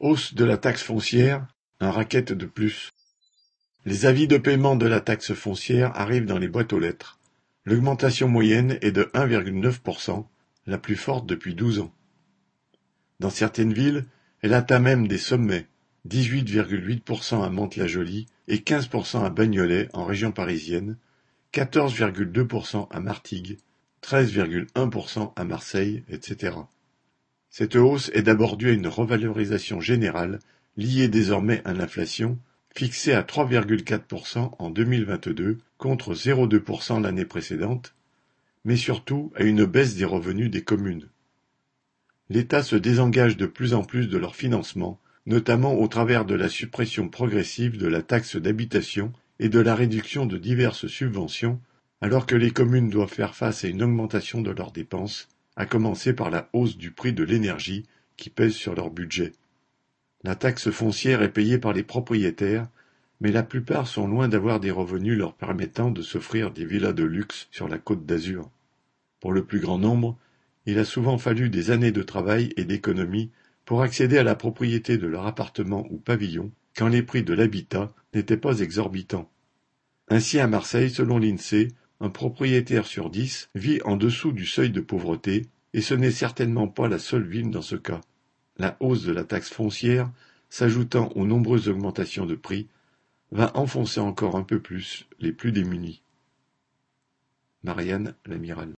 Hausse de la taxe foncière, un racket de plus. Les avis de paiement de la taxe foncière arrivent dans les boîtes aux lettres. L'augmentation moyenne est de 1,9%, la plus forte depuis douze ans. Dans certaines villes, elle atteint même des sommets, 18,8% à Mantes-la-Jolie et 15% à Bagnolet en région parisienne, 14,2% à Martigues, 13,1% à Marseille, etc. Cette hausse est d'abord due à une revalorisation générale liée désormais à l'inflation, fixée à 3,4% en 2022 contre 0,2% l'année précédente, mais surtout à une baisse des revenus des communes. L'État se désengage de plus en plus de leur financement, notamment au travers de la suppression progressive de la taxe d'habitation et de la réduction de diverses subventions, alors que les communes doivent faire face à une augmentation de leurs dépenses, à commencer par la hausse du prix de l'énergie qui pèse sur leur budget. La taxe foncière est payée par les propriétaires, mais la plupart sont loin d'avoir des revenus leur permettant de s'offrir des villas de luxe sur la côte d'Azur. Pour le plus grand nombre, il a souvent fallu des années de travail et d'économie pour accéder à la propriété de leur appartement ou pavillon quand les prix de l'habitat n'étaient pas exorbitants. Ainsi à Marseille, selon l'INSEE, un propriétaire sur dix vit en dessous du seuil de pauvreté, et ce n'est certainement pas la seule ville dans ce cas. La hausse de la taxe foncière, s'ajoutant aux nombreuses augmentations de prix, va enfoncer encore un peu plus les plus démunis. Marianne Lamiral